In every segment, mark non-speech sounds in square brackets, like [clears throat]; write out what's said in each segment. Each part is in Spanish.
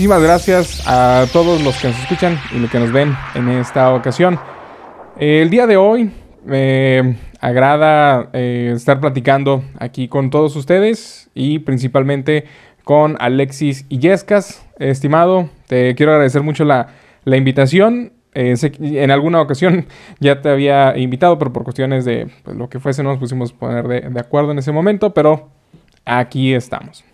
muchísimas gracias a todos los que nos escuchan y los que nos ven en esta ocasión. el día de hoy me agrada eh, estar platicando aquí con todos ustedes y principalmente con Alexis Illescas. Estimado, te quiero agradecer mucho la, invitación. Eh, en alguna ocasión [laughs] ya te había invitado, pero por cuestiones de pues, lo que fuese no nos pusimos poner de acuerdo en ese momento, pero aquí estamos.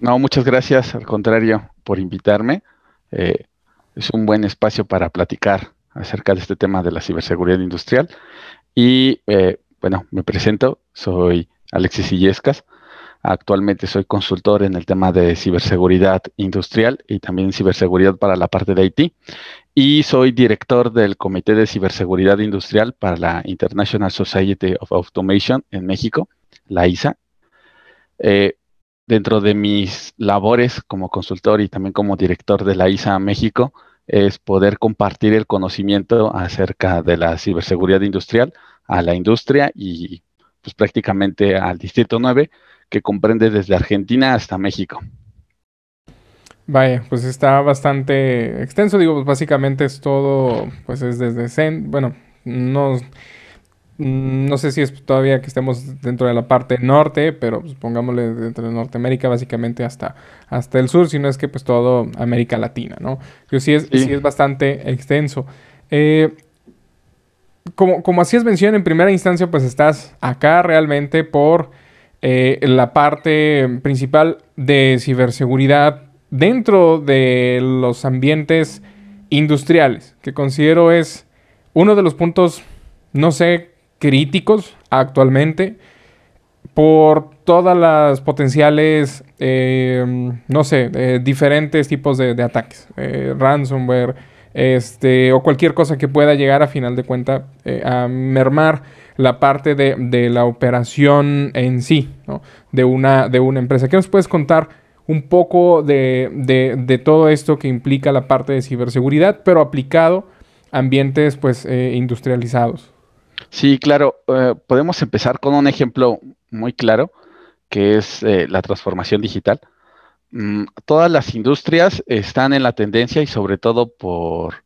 No, muchas gracias, al contrario, por invitarme. Eh, es un buen espacio para platicar acerca de este tema de la ciberseguridad industrial. Y eh, bueno, me presento, soy Alexis Illescas. Actualmente soy consultor en el tema de ciberseguridad industrial y también ciberseguridad para la parte de IT. Y soy director del Comité de Ciberseguridad Industrial para la International Society of Automation en México, la ISA. Eh, dentro de mis labores como consultor y también como director de la ISA México es poder compartir el conocimiento acerca de la ciberseguridad industrial a la industria y pues prácticamente al Distrito 9 que comprende desde Argentina hasta México. Vaya, pues está bastante extenso, digo, pues básicamente es todo, pues es desde, bueno, no no sé si es todavía que estemos dentro de la parte norte, pero pues, pongámosle dentro de Norteamérica básicamente hasta, hasta el sur, si no es que pues todo América Latina, ¿no? Yo sí es, sí. es bastante extenso. Eh, como, como hacías mención en primera instancia, pues estás acá realmente por eh, la parte principal de ciberseguridad dentro de los ambientes industriales, que considero es uno de los puntos, no sé críticos actualmente por todas las potenciales, eh, no sé, eh, diferentes tipos de, ataques, eh, ransomware, este, o cualquier cosa que pueda llegar a final de cuenta a mermar la parte de, la operación en sí, de, una, de una empresa. ¿Qué nos puedes contar un poco de, de, todo esto que implica la parte de ciberseguridad, pero aplicado a ambientes pues, industrializados? Sí, claro. Eh, podemos empezar con un ejemplo muy claro, que es eh, la transformación digital. Mm, todas las industrias están en la tendencia y sobre todo por,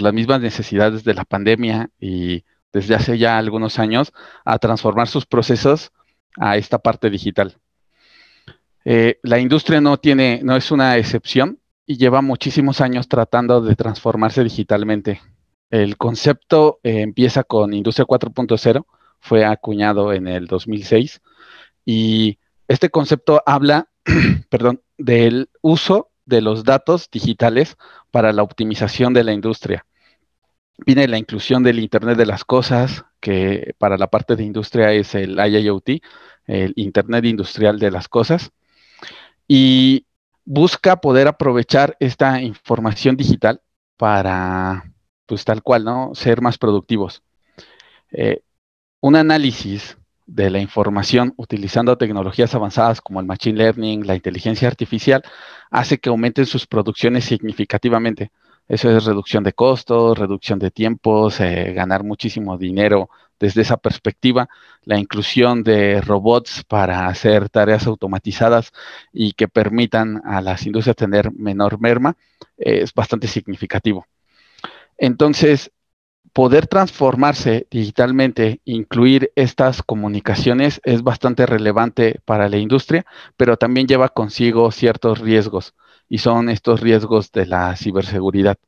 las mismas necesidades de la pandemia y desde hace ya algunos años a transformar sus procesos a esta parte digital. Eh, la industria no tiene, no es una excepción y lleva muchísimos años tratando de transformarse digitalmente. El concepto eh, empieza con Industria 4.0, fue acuñado en el 2006 y este concepto habla, [clears throat] perdón, del uso de los datos digitales para la optimización de la industria. Viene la inclusión del Internet de las Cosas, que para la parte de industria es el IIoT, el Internet Industrial de las Cosas, y busca poder aprovechar esta información digital para pues tal cual, ¿no? Ser más productivos. Eh, un análisis de la información utilizando tecnologías avanzadas como el Machine Learning, la inteligencia artificial, hace que aumenten sus producciones significativamente. Eso es reducción de costos, reducción de tiempos, eh, ganar muchísimo dinero desde esa perspectiva. La inclusión de robots para hacer tareas automatizadas y que permitan a las industrias tener menor merma eh, es bastante significativo. Entonces, poder transformarse digitalmente, incluir estas comunicaciones es bastante relevante para la industria, pero también lleva consigo ciertos riesgos y son estos riesgos de la ciberseguridad.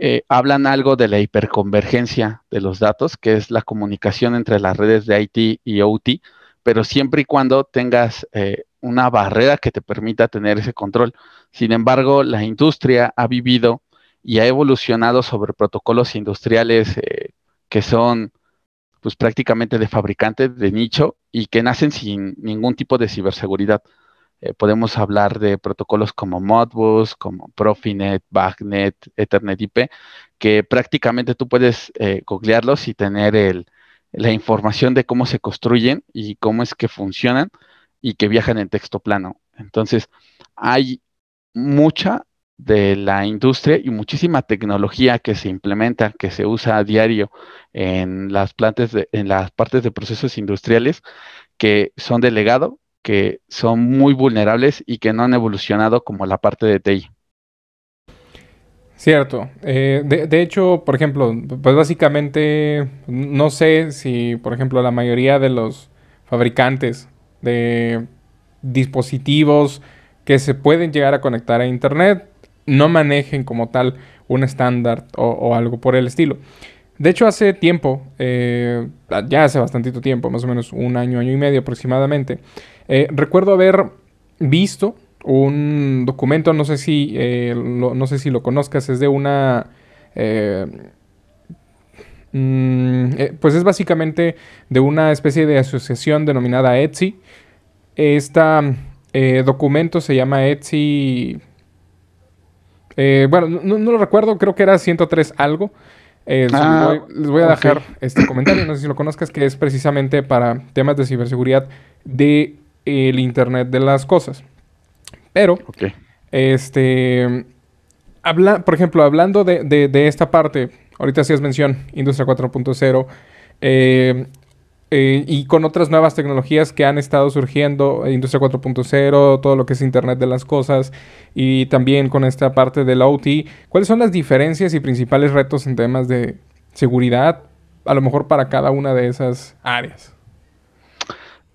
Eh, hablan algo de la hiperconvergencia de los datos, que es la comunicación entre las redes de IT y OT, pero siempre y cuando tengas eh, una barrera que te permita tener ese control. Sin embargo, la industria ha vivido y ha evolucionado sobre protocolos industriales eh, que son pues prácticamente de fabricantes de nicho y que nacen sin ningún tipo de ciberseguridad. Eh, podemos hablar de protocolos como Modbus, como Profinet, Bagnet, Ethernet IP, que prácticamente tú puedes eh, googlearlos y tener la información de cómo se construyen y cómo es que funcionan y que viajan en texto plano. Entonces, hay mucha de la industria y muchísima tecnología que se implementa, que se usa a diario en las plantas, en las partes de procesos industriales que son de legado, que son muy vulnerables y que no han evolucionado como la parte de TI. Cierto. Eh, de, hecho, por ejemplo, pues básicamente no sé si, por ejemplo, la mayoría de los fabricantes de dispositivos que se pueden llegar a conectar a Internet no manejen como tal un estándar o, algo por el estilo. De hecho, hace tiempo, eh, ya hace bastantito tiempo, más o menos un año, año y medio aproximadamente, eh, recuerdo haber visto un documento, no sé si, eh, lo, no sé si lo conozcas, es de una... Mm, pues es básicamente de una especie de asociación denominada Etsy. Este documento se llama Etsy eh, bueno, no, lo recuerdo, creo que era 103 algo. Eh, ah, les, voy, a dejar este comentario, no sé si lo conozcas, que es precisamente para temas de ciberseguridad de el Internet de las cosas. Pero, este, habla, por ejemplo, hablando de, de, esta parte, ahorita hacías mención, Industria 4.0, eh, eh, y con otras nuevas tecnologías que han estado surgiendo, Industria 4.0, todo lo que es Internet de las Cosas y también con esta parte del OT, ¿cuáles son las diferencias y principales retos en temas de seguridad, a lo mejor para cada una de esas áreas?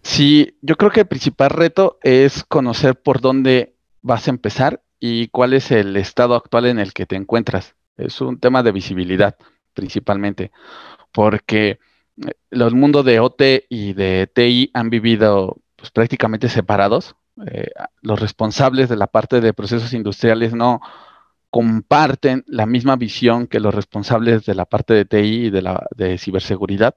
Sí, yo creo que el principal reto es conocer por dónde vas a empezar y cuál es el estado actual en el que te encuentras. Es un tema de visibilidad principalmente, porque los mundos de OT y de TI han vivido pues, prácticamente separados. Eh, los responsables de la parte de procesos industriales no comparten la misma visión que los responsables de la parte de TI y de la de ciberseguridad.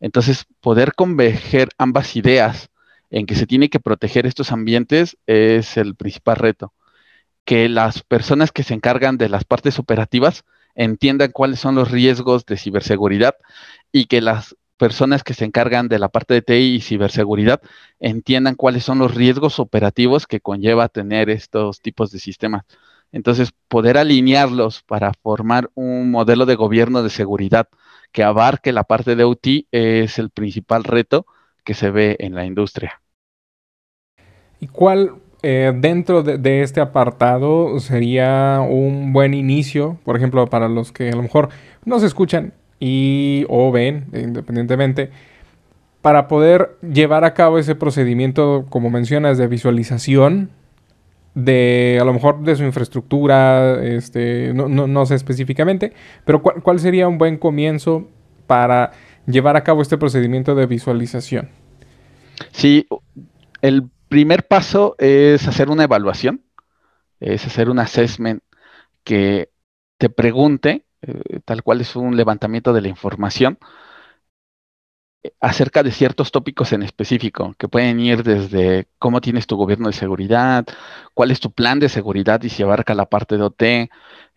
Entonces, poder converger ambas ideas en que se tiene que proteger estos ambientes es el principal reto. Que las personas que se encargan de las partes operativas entiendan cuáles son los riesgos de ciberseguridad y que las personas que se encargan de la parte de TI y ciberseguridad entiendan cuáles son los riesgos operativos que conlleva tener estos tipos de sistemas. Entonces, poder alinearlos para formar un modelo de gobierno de seguridad que abarque la parte de OT es el principal reto que se ve en la industria. ¿Y cuál eh, dentro de, de, este apartado sería un buen inicio, por ejemplo, para los que a lo mejor no se escuchan y o ven, independientemente, para poder llevar a cabo ese procedimiento, como mencionas, de visualización de a lo mejor de su infraestructura, este, no, sé específicamente, pero ¿cuál, sería un buen comienzo para llevar a cabo este procedimiento de visualización? Sí, el primer paso es hacer una evaluación, es hacer un assessment que te pregunte eh, tal cual es un levantamiento de la información eh, acerca de ciertos tópicos en específico, que pueden ir desde cómo tienes tu gobierno de seguridad, cuál es tu plan de seguridad y si abarca la parte de OT,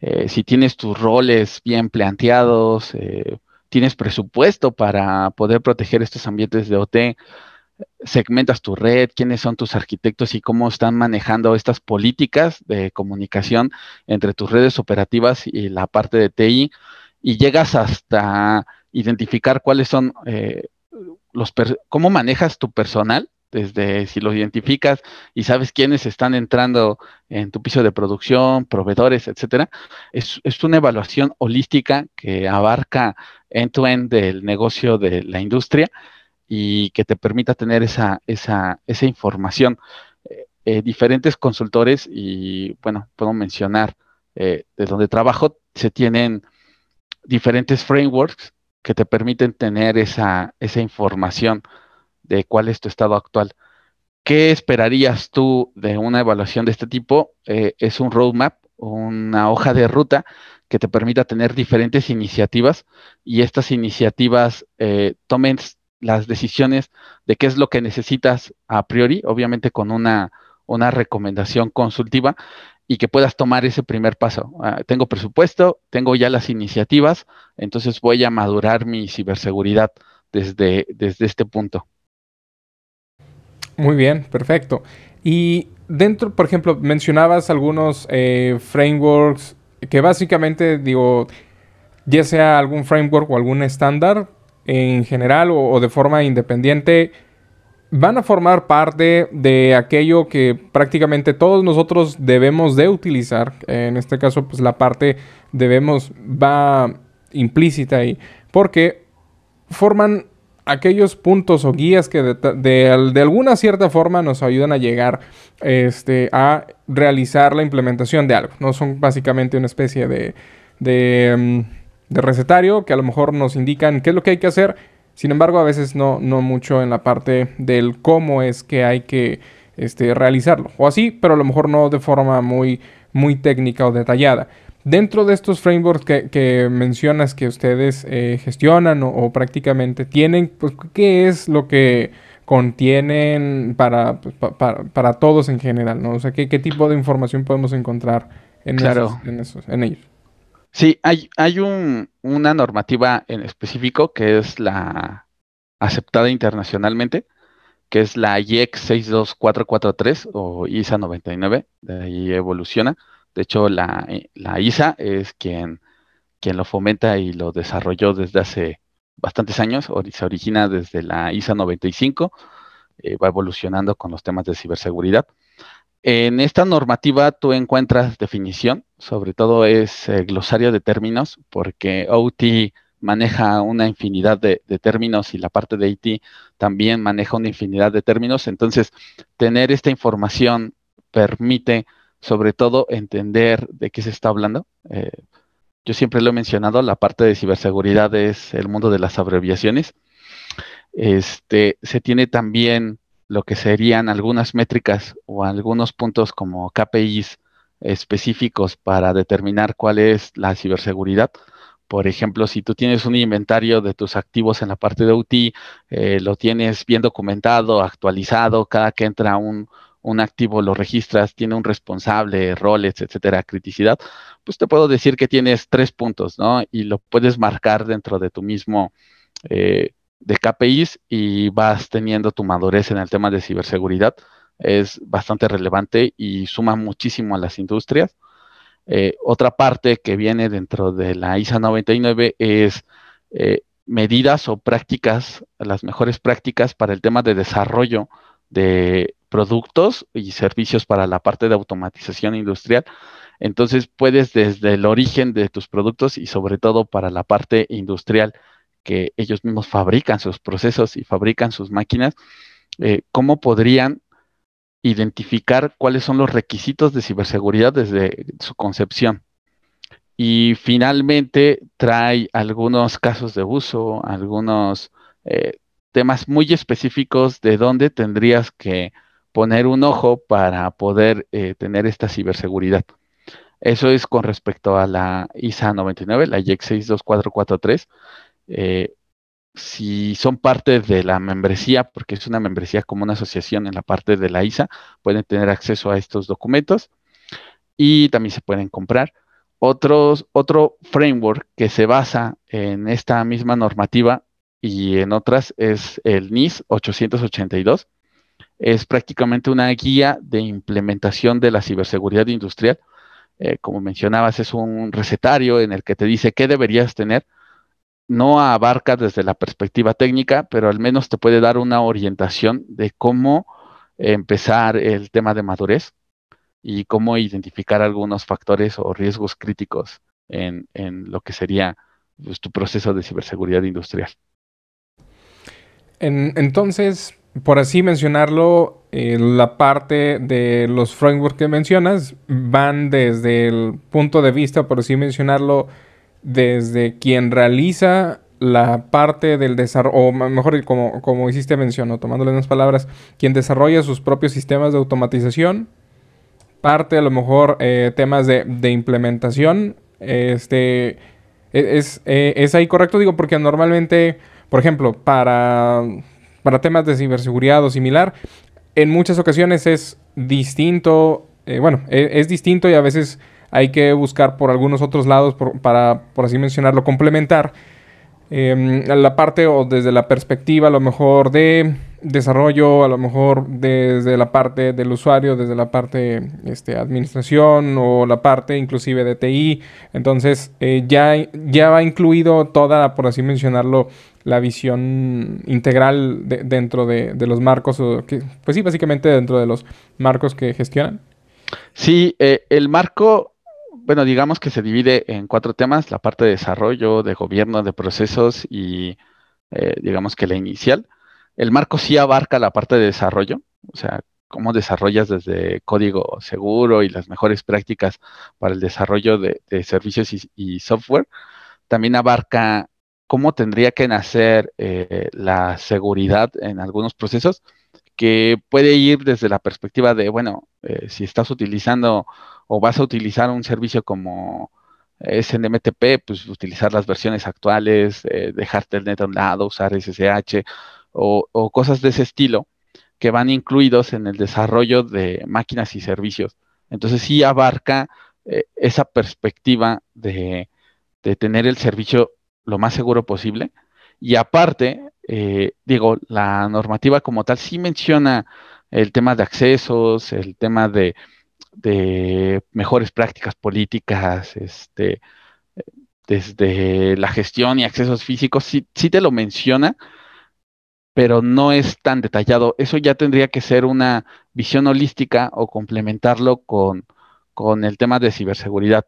eh, si tienes tus roles bien planteados, tienes presupuesto para poder proteger estos ambientes de OT, segmentas tu red, quiénes son tus arquitectos y cómo están manejando estas políticas de comunicación entre tus redes operativas y la parte de TI, y llegas hasta identificar cuáles son eh, los, cómo manejas tu personal, desde si lo identificas y sabes quiénes están entrando en tu piso de producción, proveedores, etcétera, es, es una evaluación holística que abarca end-to-end -end del negocio de la industria y que te permita tener esa, esa, esa información. Eh, eh, diferentes consultores, y bueno, puedo mencionar eh, de donde trabajo, se tienen diferentes frameworks que te permiten tener esa, esa información de cuál es tu estado actual. ¿Qué esperarías tú de una evaluación de este tipo? es un roadmap, una hoja de ruta que te permita tener diferentes iniciativas y estas iniciativas tomen las decisiones de qué es lo que necesitas a priori, obviamente con una, una recomendación consultiva y que puedas tomar ese primer paso. Ah, tengo presupuesto, tengo ya las iniciativas, entonces voy a madurar mi ciberseguridad desde, desde este punto. Muy bien, perfecto. Y dentro, por ejemplo, mencionabas algunos eh, frameworks que básicamente, digo, ya sea algún framework o algún estándar, en general o, de forma independiente van a formar parte de aquello que prácticamente todos nosotros debemos de utilizar. En este caso, pues la parte debemos va implícita ahí, porque forman aquellos puntos o guías que de, alguna cierta forma nos ayudan a llegar este, a realizar la implementación de algo. No son básicamente una especie de, de, mm, de recetario que a lo mejor nos indican qué es lo que hay que hacer sin embargo, a veces no, no mucho en la parte del cómo es que hay que este, realizarlo. O así, pero a lo mejor no de forma muy, muy técnica o detallada. Dentro de estos frameworks que, mencionas que ustedes eh, gestionan o, prácticamente tienen, pues, ¿qué es lo que contienen para, pues, para, todos en general? ¿no? O sea, ¿qué, tipo de información podemos encontrar en, en, esos, en ellos? Sí, hay, hay un, una normativa en específico que es la aceptada internacionalmente, que es la IEC 62443 o ISA 99, de ahí evoluciona. De hecho, la, eh, la ISA es quien, quien lo fomenta y lo desarrolló desde hace bastantes años, se origina desde la ISA 95, eh, va evolucionando con los temas de ciberseguridad. En esta normativa tú encuentras definición, sobre todo es eh, glosario de términos, porque OT maneja una infinidad de, términos y la parte de IT también maneja una infinidad de términos. Entonces, tener esta información permite sobre todo entender de qué se está hablando. Eh, yo siempre lo he mencionado, la parte de ciberseguridad es el mundo de las abreviaciones. Este, se tiene también lo que serían algunas métricas o algunos puntos como KPIs específicos para determinar cuál es la ciberseguridad. Por ejemplo, si tú tienes un inventario de tus activos en la parte de OT, eh, lo tienes bien documentado, actualizado, cada que entra un, un activo lo registras, tiene un responsable, roles, etcétera, criticidad, pues te puedo decir que tienes tres puntos, ¿no? Y lo puedes marcar dentro de tu mismo eh, de KPIs y vas teniendo tu madurez en el tema de ciberseguridad. Es bastante relevante y suma muchísimo a las industrias. Eh, otra parte que viene dentro de la ISA 99 es eh, medidas o prácticas, las mejores prácticas para el tema de desarrollo de productos y servicios para la parte de automatización industrial. Entonces puedes desde el origen de tus productos y sobre todo para la parte industrial que ellos mismos fabrican sus procesos y fabrican sus máquinas, eh, ¿cómo podrían identificar cuáles son los requisitos de ciberseguridad desde su concepción? Y finalmente trae algunos casos de uso, algunos eh, temas muy específicos de dónde tendrías que poner un ojo para poder eh, tener esta ciberseguridad. Eso es con respecto a la ISA 99, la IEC 62443. Eh, si son parte de la membresía, porque es una membresía como una asociación en la parte de la ISA, pueden tener acceso a estos documentos y también se pueden comprar. Otros, otro framework que se basa en esta misma normativa y en otras es el NIS 882. Es prácticamente una guía de implementación de la ciberseguridad industrial. Eh, como mencionabas, es un recetario en el que te dice qué deberías tener no abarca desde la perspectiva técnica, pero al menos te puede dar una orientación de cómo empezar el tema de madurez y cómo identificar algunos factores o riesgos críticos en, lo que sería pues, tu proceso de ciberseguridad industrial. entonces, por así mencionarlo, eh, la parte de los frameworks que mencionas van desde el punto de vista, por así mencionarlo, desde quien realiza la parte del desarrollo, o mejor, como, como hiciste mención, ¿no? tomándole unas palabras, quien desarrolla sus propios sistemas de automatización, parte a lo mejor eh, temas de, implementación, este, e, es, e, es, ahí correcto, digo, porque normalmente, por ejemplo, para, para temas de ciberseguridad o similar, en muchas ocasiones es distinto, eh, bueno, e, es distinto y a veces hay que buscar por algunos otros lados para, por así mencionarlo, complementar em, la parte o desde la perspectiva a lo mejor de desarrollo, a lo mejor desde la parte del usuario, desde la parte este, administración o la parte inclusive de TI. Entonces eh, ya, ya va incluido toda, por así mencionarlo, la visión integral dentro de, los marcos, o pues sí, básicamente dentro de los marcos que gestionan. Sí, eh, el marco, bueno, digamos que se divide en cuatro temas, la parte de desarrollo, de gobierno, de procesos y eh, digamos que la inicial. El marco sí abarca la parte de desarrollo, o sea, cómo desarrollas desde código seguro y las mejores prácticas para el desarrollo de, servicios y, software. También abarca cómo tendría que nacer eh, la seguridad en algunos procesos, que puede ir desde la perspectiva de, bueno, eh, si estás utilizando o vas a utilizar un servicio como SNMTP, pues utilizar las versiones actuales, eh, dejarte el net a un lado, usar SSH o, cosas de ese estilo que van incluidos en el desarrollo de máquinas y servicios. Entonces sí abarca esa perspectiva de, de tener el servicio lo más seguro posible. Y aparte, eh, digo, la normativa como tal sí menciona el tema de accesos, el tema de, mejores prácticas políticas, este, desde la gestión y accesos físicos, sí, sí te lo menciona, pero no es tan detallado. Eso ya tendría que ser una visión holística o complementarlo con, con el tema de ciberseguridad.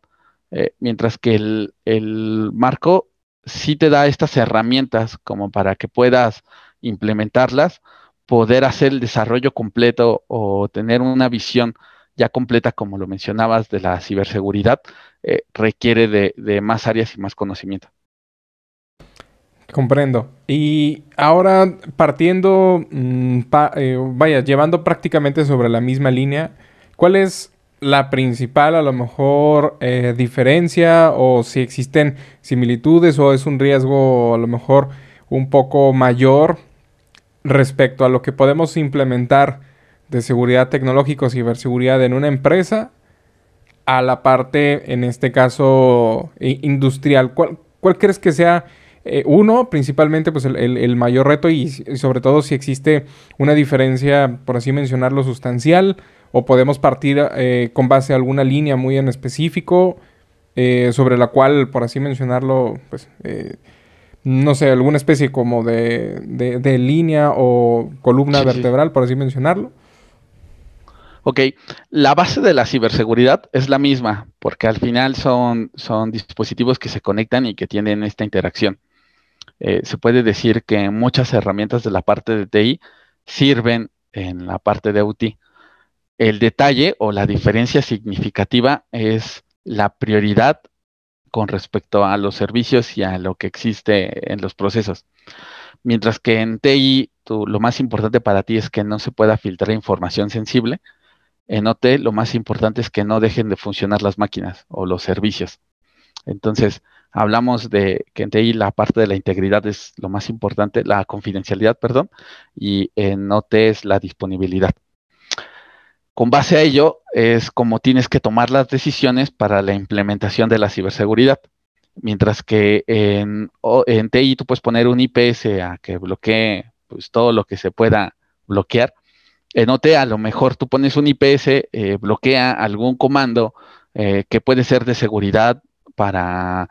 Eh, mientras que el, el marco sí te da estas herramientas como para que puedas implementarlas, poder hacer el desarrollo completo o tener una visión ya completa, como lo mencionabas, de la ciberseguridad, eh, requiere de, más áreas y más conocimiento. Comprendo. Y ahora partiendo, mm, eh, vaya, llevando prácticamente sobre la misma línea, ¿cuál es la principal a lo mejor eh, diferencia o si existen similitudes o es un riesgo a lo mejor un poco mayor respecto a lo que podemos implementar de seguridad tecnológica o ciberseguridad en una empresa a la parte, en este caso, industrial. ¿Cuál, crees que sea eh, uno, principalmente, pues el, mayor reto y, sobre todo si existe una diferencia, por así mencionarlo, sustancial o podemos partir eh, con base a alguna línea muy en específico eh, sobre la cual, por así mencionarlo, pues, eh, no sé, alguna especie como de, de, línea o columna vertebral, por así mencionarlo. Ok, la base de la ciberseguridad es la misma, porque al final son, son dispositivos que se conectan y que tienen esta interacción. se puede decir que muchas herramientas de la parte de TI sirven en la parte de UT. El detalle o la diferencia significativa es la prioridad con respecto a los servicios y a lo que existe en los procesos. Mientras que en TI lo más importante para ti es que no se pueda filtrar información sensible, en OT lo más importante es que no dejen de funcionar las máquinas o los servicios. Entonces, hablamos de que en TI la parte de la integridad es lo más importante, la confidencialidad, perdón, y en OT es la disponibilidad. Con base a ello es como tienes que tomar las decisiones para la implementación de la ciberseguridad. Mientras que en, TI tú puedes poner un IPS a que bloquee pues, todo lo que se pueda bloquear. En OT a lo mejor tú pones un IPS, eh, bloquea algún comando eh, que puede ser de seguridad para,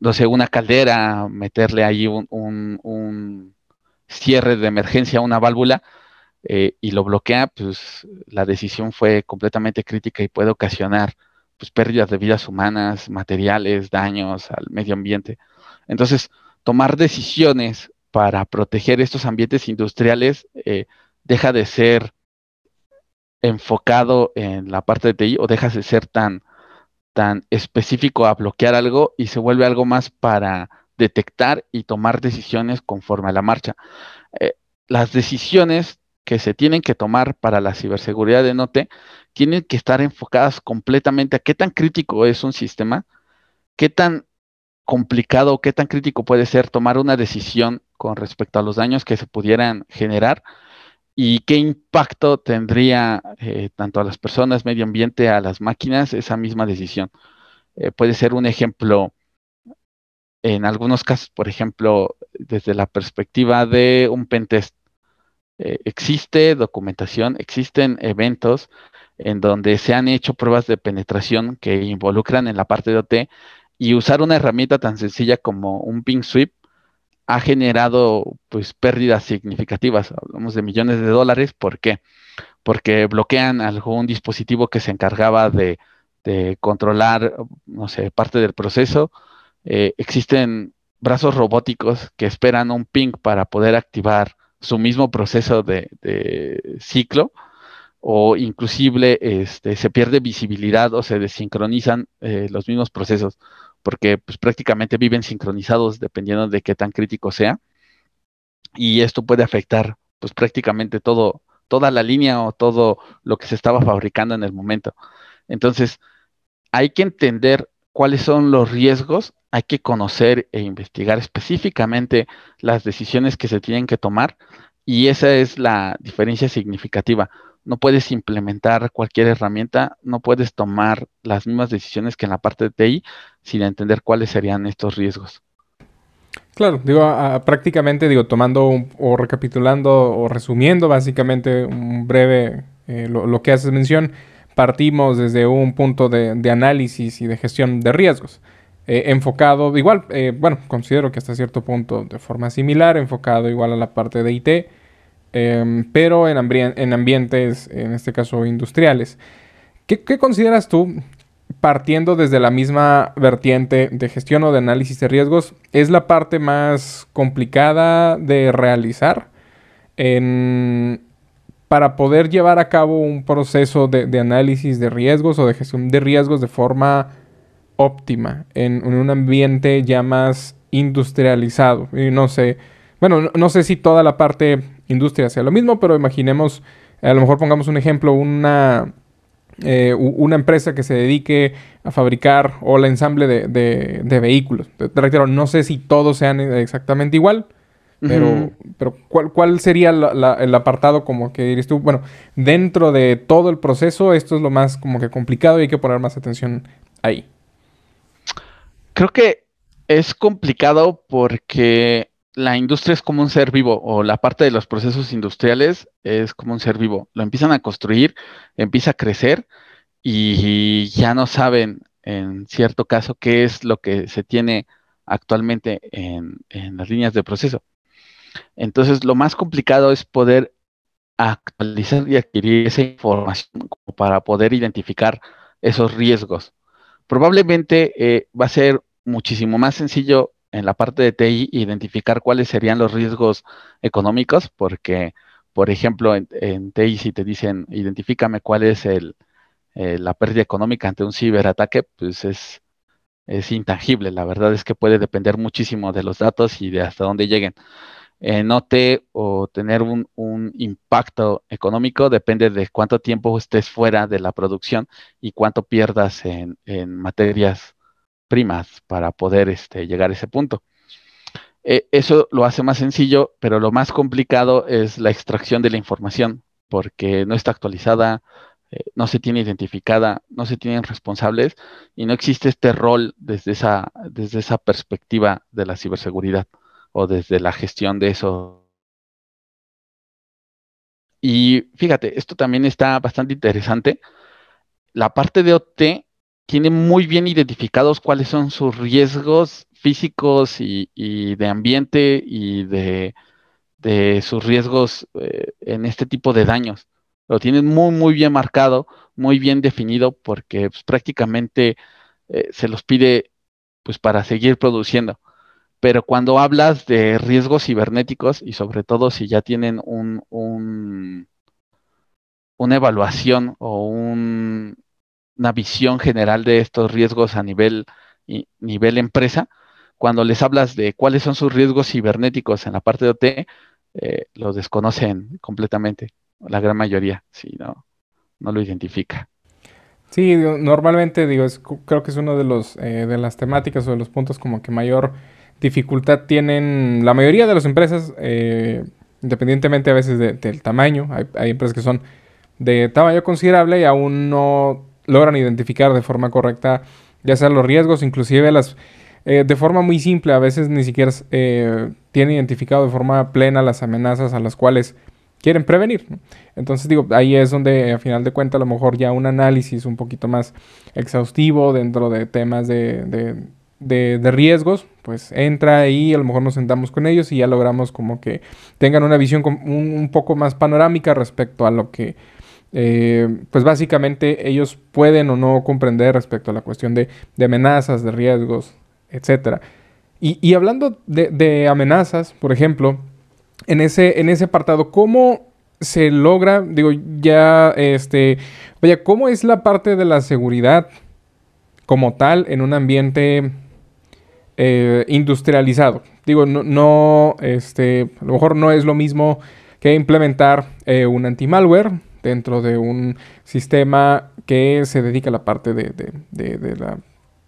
no sé, una caldera, meterle ahí un cierre de emergencia a una válvula eh, y lo bloquea, pues la decisión fue completamente crítica y puede ocasionar pues, pérdidas de vidas humanas, materiales, daños al medio ambiente. Entonces, tomar decisiones para proteger estos ambientes industriales eh, deja de ser enfocado en la parte de TI o deja de ser tan, tan específico a bloquear algo y se vuelve algo más para detectar y tomar decisiones conforme a la marcha. Eh, las decisiones que se tienen que tomar para la ciberseguridad de Note tienen que estar enfocadas completamente a qué tan crítico es un sistema, qué tan complicado, qué tan crítico puede ser tomar una decisión con respecto a los daños que se pudieran generar y qué impacto tendría eh, tanto a las personas, medio ambiente, a las máquinas esa misma decisión. Eh, puede ser un ejemplo, en algunos casos, por ejemplo, desde la perspectiva de un pentest eh, existe documentación, existen eventos en donde se han hecho pruebas de penetración que involucran en la parte de OT y usar una herramienta tan sencilla como un ping sweep ha generado pues pérdidas significativas, hablamos de millones de dólares, ¿por qué? Porque bloquean algún dispositivo que se encargaba de, controlar, no sé, parte del proceso. Eh, existen brazos robóticos que esperan un ping para poder activar su mismo proceso de, ciclo o inclusive este, se pierde visibilidad o se desincronizan eh, los mismos procesos porque pues, prácticamente viven sincronizados dependiendo de qué tan crítico sea. Y esto puede afectar pues prácticamente todo, toda la línea o todo lo que se estaba fabricando en el momento. Entonces, hay que entender cuáles son los riesgos, hay que conocer e investigar específicamente las decisiones que se tienen que tomar y esa es la diferencia significativa no puedes implementar cualquier herramienta, no puedes tomar las mismas decisiones que en la parte de TI sin entender cuáles serían estos riesgos. Claro, digo, prácticamente, digo, tomando o recapitulando o resumiendo básicamente un breve eh, lo, que haces mención, partimos desde un punto de, análisis y de gestión de riesgos. Eh, enfocado, igual, eh, bueno, considero que hasta cierto punto de forma similar, enfocado igual a la parte de IT, Em, pero en, en, ambientes, en este caso industriales. ¿Qué, consideras tú, partiendo desde la misma vertiente de gestión o de análisis de riesgos, es la parte más complicada de realizar para poder llevar a cabo un proceso de, análisis de riesgos o de gestión de riesgos de forma óptima en, un ambiente ya más industrializado? Y no sé, bueno, no sé si toda la parte industria sea lo mismo, pero imaginemos, a lo mejor pongamos un ejemplo, una, eh, una empresa que se dedique a fabricar o el ensamble de, vehículos. Te, reitero, no sé si todos sean exactamente igual, pero, pero ¿cuál, ¿cuál sería el apartado como que dirías tú? Bueno, dentro de todo el proceso, esto es lo más como que complicado y hay que poner más atención ahí. Creo que es complicado porque la industria es como un ser vivo o la parte de los procesos industriales es como un ser vivo. Lo empiezan a construir, empieza a crecer y ya no saben en cierto caso qué es lo que se tiene actualmente en, las líneas de proceso. Entonces, lo más complicado es poder actualizar y adquirir esa información para poder identificar esos riesgos. Probablemente eh, va a ser muchísimo más sencillo en la parte de TI identificar cuáles serían los riesgos económicos, porque, por ejemplo, en, TI si te dicen, identifícame cuál es el, eh, la pérdida económica ante un ciberataque, pues es, es intangible. La verdad es que puede depender muchísimo de los datos y de hasta dónde lleguen. En OT o tener un, impacto económico depende de cuánto tiempo estés fuera de la producción y cuánto pierdas en, en materias primas para poder este, llegar a ese punto. Eh, eso lo hace más sencillo, pero lo más complicado es la extracción de la información, porque no está actualizada, eh, no se tiene identificada, no se tienen responsables y no existe este rol desde esa, desde esa perspectiva de la ciberseguridad o desde la gestión de eso. Y fíjate, esto también está bastante interesante. La parte de OT tiene muy bien identificados cuáles son sus riesgos físicos y, de ambiente y de, sus riesgos eh, en este tipo de daños. Lo tienen muy, muy bien marcado, muy bien definido, porque pues, prácticamente eh, se los pide pues, para seguir produciendo. Pero cuando hablas de riesgos cibernéticos y sobre todo si ya tienen un, un una evaluación o un, una visión general de estos riesgos a nivel, empresa. Cuando les hablas de cuáles son sus riesgos cibernéticos en la parte de OT, eh, los desconocen completamente, la gran mayoría, si no, no lo identifica. Sí, normalmente digo, creo que es uno de los eh, de las temáticas o de los puntos como que mayor dificultad tienen la mayoría de las empresas, eh, independientemente a veces del tamaño. Hay, empresas que son de tamaño considerable y aún no logran identificar de forma correcta ya sea los riesgos, inclusive las... Eh, de forma muy simple, a veces ni siquiera eh, tienen identificado de forma plena las amenazas a las cuales quieren prevenir. Entonces digo, ahí es donde a final de cuentas a lo mejor ya un análisis un poquito más exhaustivo dentro de temas de, de, riesgos, pues entra ahí, a lo mejor nos sentamos con ellos y ya logramos como que tengan una visión un, poco más panorámica respecto a lo que, eh, pues básicamente ellos pueden o no comprender respecto a la cuestión de, amenazas, de riesgos, etc. Y, hablando de, amenazas, por ejemplo, en ese, en ese apartado, ¿cómo se logra, digo, ya, este, vaya, cómo es la parte de la seguridad como tal en un ambiente eh, industrializado. Digo, no, este, a lo mejor no es lo mismo que implementar eh, un anti-malware dentro de un sistema que se dedica a la parte de, la,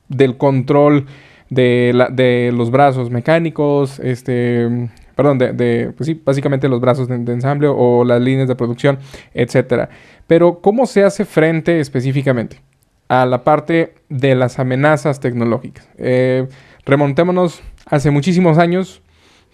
del control de, la, de, los brazos mecánicos, este, perdón, de, pues sí, básicamente los brazos de, ensamble o las líneas de producción, etcétera. Pero, ¿cómo se hace frente específicamente a la parte de las amenazas tecnológicas? Eh, Remontémonos hace muchísimos años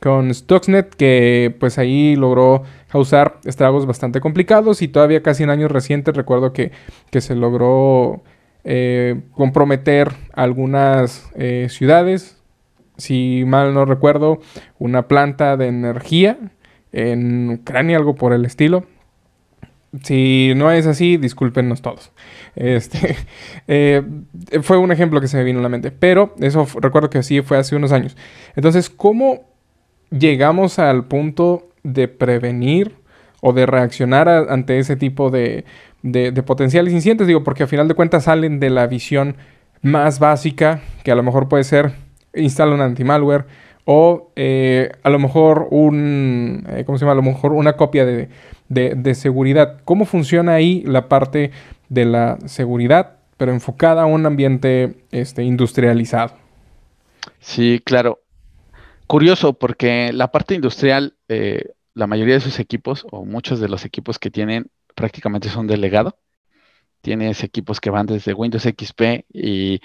con Stuxnet, que pues ahí logró causar estragos bastante complicados y todavía casi en años recientes recuerdo que, se logró eh, comprometer algunas eh, ciudades, si mal no recuerdo, una planta de energía en Ucrania, algo por el estilo. Si no es así, discúlpenos todos. Este, [laughs] eh, fue un ejemplo que se me vino a la mente. Pero eso recuerdo que sí fue hace unos años. Entonces, ¿cómo llegamos al punto de prevenir o de reaccionar ante ese tipo de, potenciales incidentes? Digo, porque al final de cuentas salen de la visión más básica, que a lo mejor puede ser instalar un anti-malware o eh, a lo mejor un, eh, ¿cómo se llama? A lo mejor una copia de, de, seguridad. ¿Cómo funciona ahí la parte de la seguridad, pero enfocada a un ambiente este, industrializado? Sí, claro. Curioso, porque la parte industrial, eh, la mayoría de sus equipos, o muchos de los equipos que tienen, prácticamente son de legado. Tienes equipos que van desde Windows XP y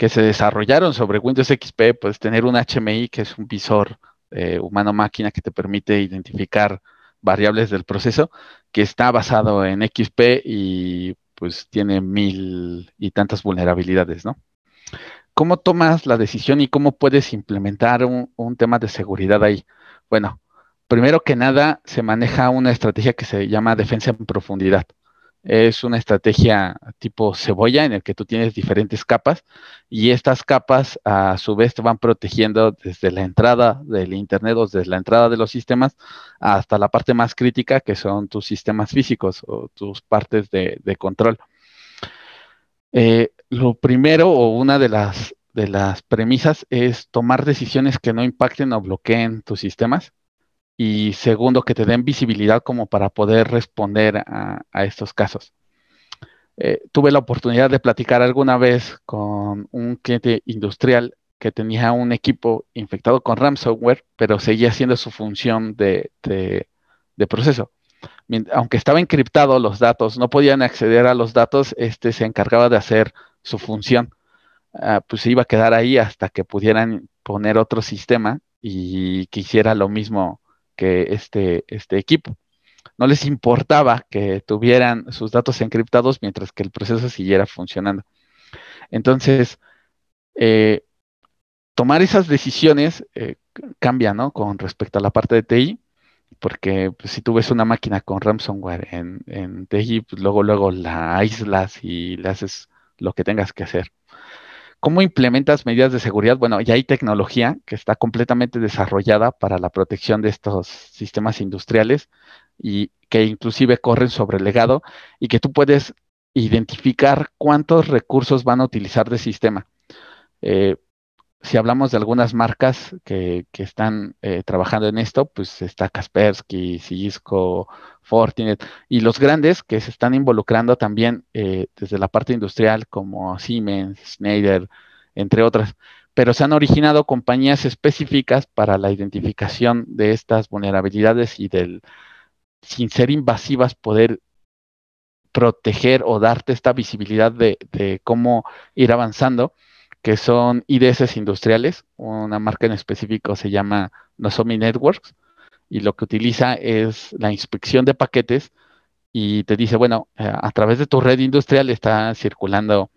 que se desarrollaron sobre Windows XP, pues tener un HMI, que es un visor eh, humano-máquina que te permite identificar variables del proceso que está basado en XP y pues tiene mil y tantas vulnerabilidades, ¿no? ¿Cómo tomas la decisión y cómo puedes implementar un, un tema de seguridad ahí? Bueno, primero que nada se maneja una estrategia que se llama defensa en profundidad. Es una estrategia tipo cebolla en el que tú tienes diferentes capas y estas capas a su vez te van protegiendo desde la entrada del Internet o desde la entrada de los sistemas hasta la parte más crítica que son tus sistemas físicos o tus partes de, control. Eh, lo primero o una de las, de las premisas es tomar decisiones que no impacten o bloqueen tus sistemas y segundo, que te den visibilidad como para poder responder a, estos casos. Eh, tuve la oportunidad de platicar alguna vez con un cliente industrial que tenía un equipo infectado con ransomware, pero seguía haciendo su función de, proceso. Aunque estaba encriptado los datos, no podían acceder a los datos, este se encargaba de hacer su función. Ah, pues se iba a quedar ahí hasta que pudieran poner otro sistema y que hiciera lo mismo que este, este equipo. No les importaba que tuvieran sus datos encriptados mientras que el proceso siguiera funcionando. Entonces, eh, tomar esas decisiones eh, cambia, ¿no? Con respecto a la parte de TI, porque pues, si tú ves una máquina con ransomware en, en TI, pues, luego, luego la aíslas y le haces lo que tengas que hacer. ¿Cómo implementas medidas de seguridad? Bueno, ya hay tecnología que está completamente desarrollada para la protección de estos sistemas industriales y que inclusive corren sobre el legado y que tú puedes identificar cuántos recursos van a utilizar de sistema. Eh, si hablamos de algunas marcas que, están eh, trabajando en esto, pues está Kaspersky, Cisco, Fortinet y los grandes que se están involucrando también eh, desde la parte industrial como Siemens, Schneider, entre otras. Pero se han originado compañías específicas para la identificación de estas vulnerabilidades y del, sin ser invasivas, poder proteger o darte esta visibilidad de, de cómo ir avanzando que son IDS industriales. Una marca en específico se llama Nozomi Networks y lo que utiliza es la inspección de paquetes y te dice, bueno, eh, a través de tu red industrial está circulando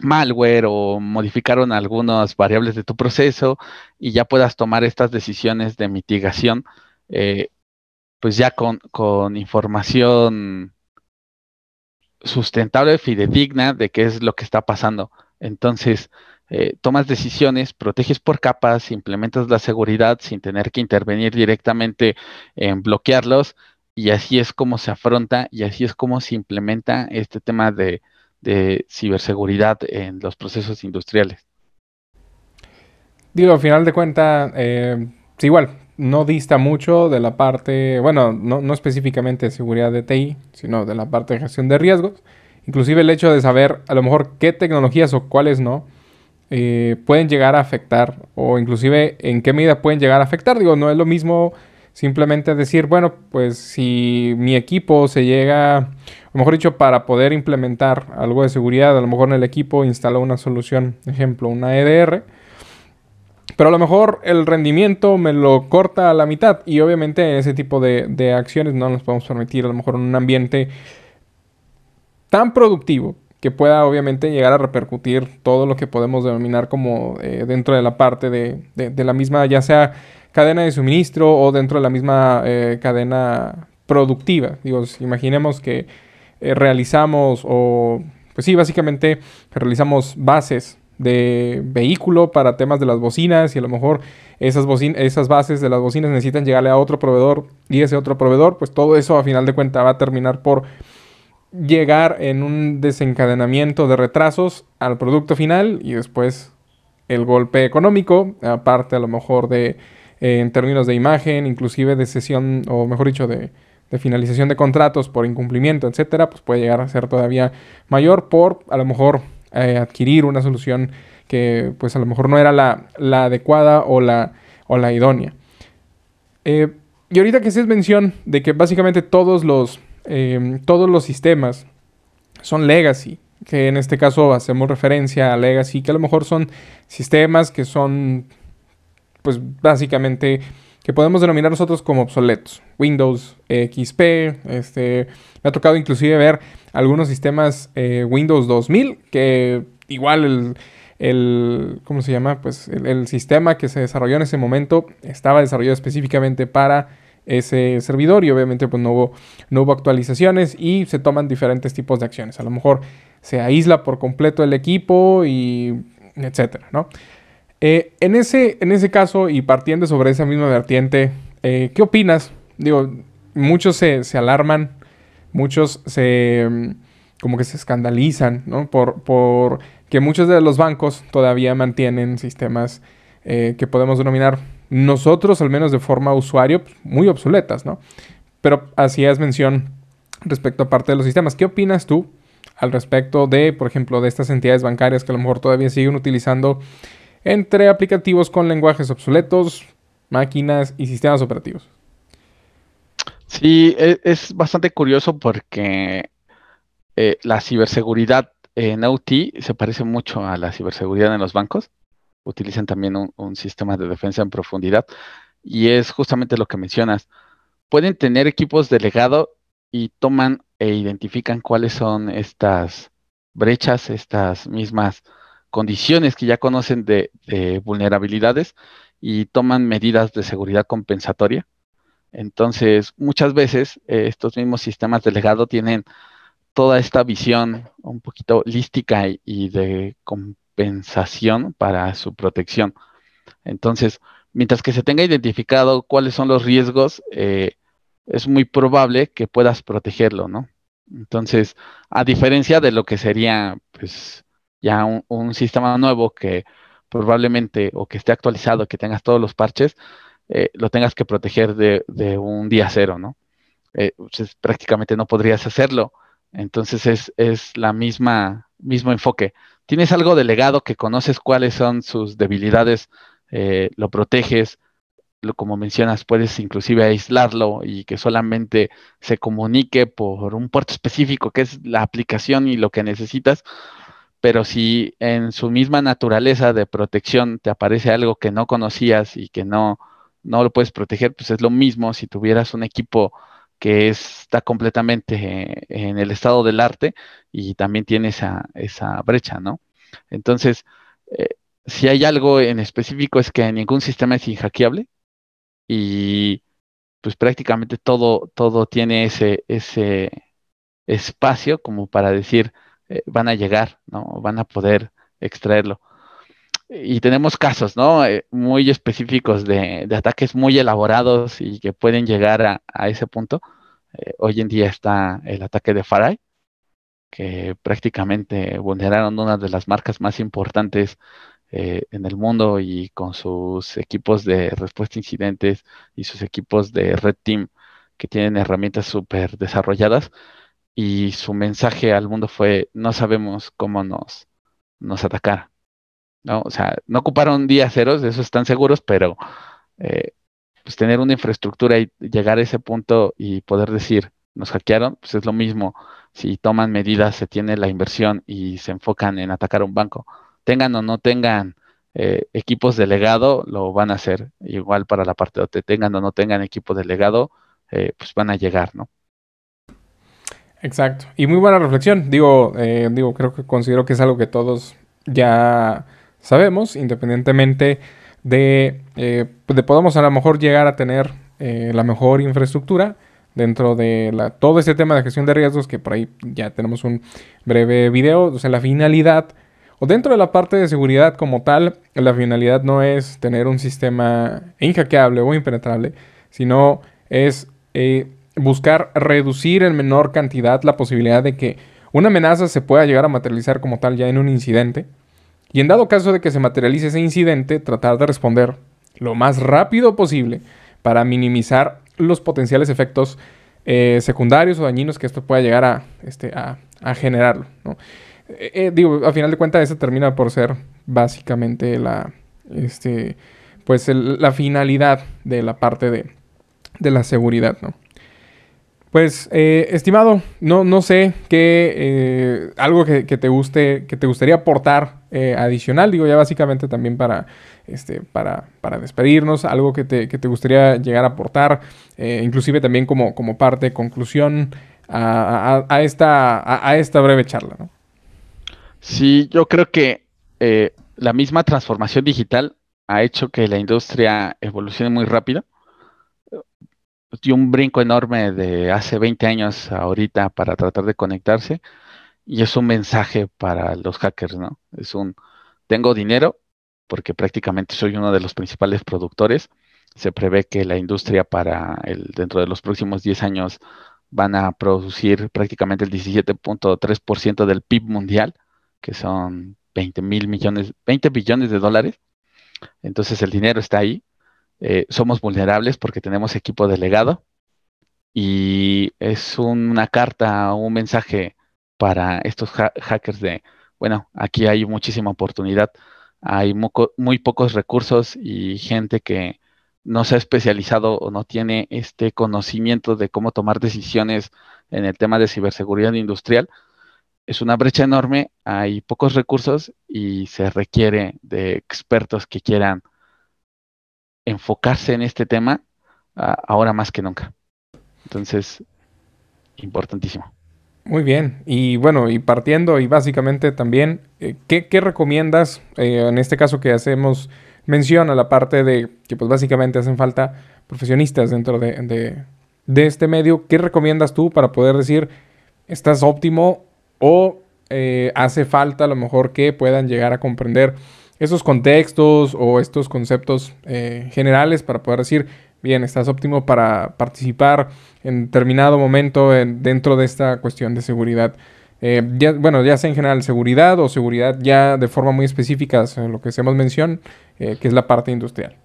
malware o modificaron algunas variables de tu proceso y ya puedas tomar estas decisiones de mitigación, eh, pues ya con, con información sustentable, fidedigna de qué es lo que está pasando. Entonces, eh, tomas decisiones, proteges por capas, implementas la seguridad sin tener que intervenir directamente en bloquearlos y así es como se afronta y así es como se implementa este tema de, ciberseguridad en los procesos industriales. Digo, al final de cuentas, eh, igual, no dista mucho de la parte, bueno, no, no específicamente de seguridad de TI, sino de la parte de gestión de riesgos. Inclusive el hecho de saber a lo mejor qué tecnologías o cuáles no eh, pueden llegar a afectar o inclusive en qué medida pueden llegar a afectar. Digo, no es lo mismo simplemente decir, bueno, pues si mi equipo se llega, o mejor dicho, para poder implementar algo de seguridad, a lo mejor en el equipo instala una solución, ejemplo, una EDR, pero a lo mejor el rendimiento me lo corta a la mitad y obviamente ese tipo de, de acciones no nos podemos permitir a lo mejor en un ambiente tan productivo que pueda obviamente llegar a repercutir todo lo que podemos denominar como eh, dentro de la parte de, la misma, ya sea cadena de suministro o dentro de la misma eh, cadena productiva. Digo, imaginemos que eh, realizamos o, pues sí, básicamente realizamos bases de vehículo para temas de las bocinas y a lo mejor esas, esas bases de las bocinas necesitan llegarle a otro proveedor y ese otro proveedor, pues todo eso a final de cuentas va a terminar por llegar en un desencadenamiento de retrasos al producto final y después el golpe económico, aparte a lo mejor de eh, en términos de imagen, inclusive de sesión, o mejor dicho, de, finalización de contratos por incumplimiento, etcétera, pues puede llegar a ser todavía mayor por a lo mejor eh, adquirir una solución que pues a lo mejor no era la, adecuada o la, o la idónea. Eh, y ahorita que se es mención de que básicamente todos los Em, todos los sistemas son legacy, que en este caso hacemos referencia a legacy, que a lo mejor son sistemas que son, pues básicamente, que podemos denominar nosotros como obsoletos. Windows XP, este, me ha tocado inclusive ver algunos sistemas eh, Windows 2000, que igual el, el, ¿cómo se llama? Pues el sistema que se desarrolló en ese momento estaba desarrollado específicamente para ese servidor y obviamente pues no hubo, no hubo actualizaciones y se toman diferentes tipos de acciones. A lo mejor se aísla por completo el equipo y etcétera, ¿no? Eh, en, ese, en ese caso y partiendo sobre esa misma vertiente, eh, ¿qué opinas? Digo, muchos se, alarman, muchos se como que se escandalizan, ¿no? Por, por que muchos de los bancos todavía mantienen sistemas eh, que podemos denominar nosotros, al menos de forma usuario, pues, muy obsoletas, ¿no? Pero hacías mención respecto a parte de los sistemas. ¿Qué opinas tú al respecto de, por ejemplo, de estas entidades bancarias que a lo mejor todavía siguen utilizando entre aplicativos con lenguajes obsoletos, máquinas y sistemas operativos? Sí, e, es, bastante curioso porque eh, la ciberseguridad en OT se parece mucho a la ciberseguridad en los bancos utilizan también un, sistema de defensa en profundidad. Y es justamente lo que mencionas. Pueden tener equipos de legado y toman e identifican cuáles son estas brechas, estas mismas condiciones que ya conocen de, vulnerabilidades y toman medidas de seguridad compensatoria. Entonces, muchas veces eh, estos mismos sistemas de legado tienen toda esta visión un poquito lística y, de compensación para su protección. Entonces, mientras que se tenga identificado cuáles son los riesgos, eh, es muy probable que puedas protegerlo, ¿no? Entonces, a diferencia de lo que sería, pues, ya un, sistema nuevo que probablemente o que esté actualizado, que tengas todos los parches, eh, lo tengas que proteger de, un día cero, ¿no? Eh, pues, prácticamente no podrías hacerlo. Entonces es, es la misma, mismo enfoque tienes algo delegado que conoces cuáles son sus debilidades, eh, lo proteges, lo, como mencionas, puedes inclusive aislarlo y que solamente se comunique por un puerto específico que es la aplicación y lo que necesitas. Pero si en su misma naturaleza de protección te aparece algo que no conocías y que no, no lo puedes proteger, pues es lo mismo si tuvieras un equipo que está completamente en el estado del arte y también tiene esa, esa brecha, ¿no? Entonces, eh, si hay algo en específico es que ningún sistema es inhackeable y pues prácticamente todo, todo tiene ese, ese espacio como para decir, eh, van a llegar, ¿no? Van a poder extraerlo. Y tenemos casos, ¿no? Eh, muy específicos de, ataques muy elaborados y que pueden llegar a, ese punto. Eh, hoy en día está el ataque de Farai, que prácticamente vulneraron una de las marcas más importantes en el mundo y con sus equipos de respuesta a incidentes y sus equipos de Red Team que tienen herramientas súper desarrolladas, y su mensaje al mundo fue, no sabemos cómo nos atacar. ¿No? O sea, no ocuparon días ceros, de eso están seguros, pero eh, pues tener una infraestructura y llegar a ese punto y poder decir, nos hackearon, pues es lo mismo. Si toman medidas, se tiene la inversión y se enfocan en atacar un banco. Tengan o no tengan eh, equipos de legado, lo van a hacer. Igual para la parte de tengan o no tengan equipo de legado, eh, pues van a llegar, ¿no? Exacto. Y muy buena reflexión. Digo, eh, digo, creo que considero que es algo que todos ya sabemos, independientemente de, eh, de podamos a lo mejor llegar a tener eh, la mejor infraestructura dentro de la, todo este tema de gestión de riesgos, que por ahí ya tenemos un breve video. O sea, la finalidad, o dentro de la parte de seguridad como tal, la finalidad no es tener un sistema inhackeable o impenetrable, sino es buscar reducir en menor cantidad la posibilidad de que una amenaza se pueda llegar a materializar como tal ya en un incidente. Y en dado caso de que se materialice ese incidente, tratar de responder lo más rápido posible para minimizar los potenciales efectos eh, secundarios o dañinos que esto pueda llegar a, este, generarlo. Eh, eh, digo, a final de cuentas, eso termina por ser básicamente la, este, pues la finalidad de la parte de la seguridad. ¿no? Pues, eh, estimado, no, no sé qué, eh, algo que, te guste, que te gustaría aportar eh, adicional, digo ya básicamente también para, este, para, para despedirnos, algo que te, que te, gustaría llegar a aportar, inclusive también como, como parte, conclusión a, a, esta, a, esta breve charla. ¿no? Sí, yo creo que la misma transformación digital ha hecho que la industria evolucione muy rápido dio un brinco enorme de hace 20 años a ahorita para tratar de conectarse y es un mensaje para los hackers, ¿no? Es un, tengo dinero porque prácticamente soy uno de los principales productores. Se prevé que la industria para el, dentro de los próximos 10 años van a producir prácticamente el 17.3% del PIB mundial, que son 20 mil millones, 20 billones de dólares. Entonces el dinero está ahí eh, somos vulnerables porque tenemos equipo delegado y es una carta, un mensaje para estos hackers de, bueno, aquí hay muchísima oportunidad, hay muy pocos recursos y gente que no se ha especializado o no tiene este conocimiento de cómo tomar decisiones en el tema de ciberseguridad industrial. Es una brecha enorme, hay pocos recursos y se requiere de expertos que quieran enfocarse en este tema ahora más que nunca. Entonces, importantísimo. Muy bien, y bueno, y partiendo y básicamente también, eh, ¿qué, recomiendas eh, en este caso que hacemos mención a la parte de que pues básicamente hacen falta profesionistas dentro de, este medio? ¿Qué recomiendas tú para poder decir estás óptimo o eh, hace falta a lo mejor que puedan llegar a comprender esos contextos o estos conceptos eh, generales para poder decir, bien, estás óptimo para participar en determinado momento dentro de esta cuestión de seguridad. Eh, bueno, ya sea en general seguridad o seguridad ya de forma muy específica, lo que hacemos mención, eh, que es la parte industrial.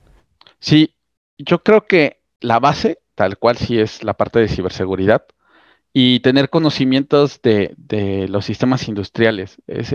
Sí, yo creo que la base, tal cual sí es la parte de ciberseguridad y tener conocimientos de, de los sistemas industriales. Es,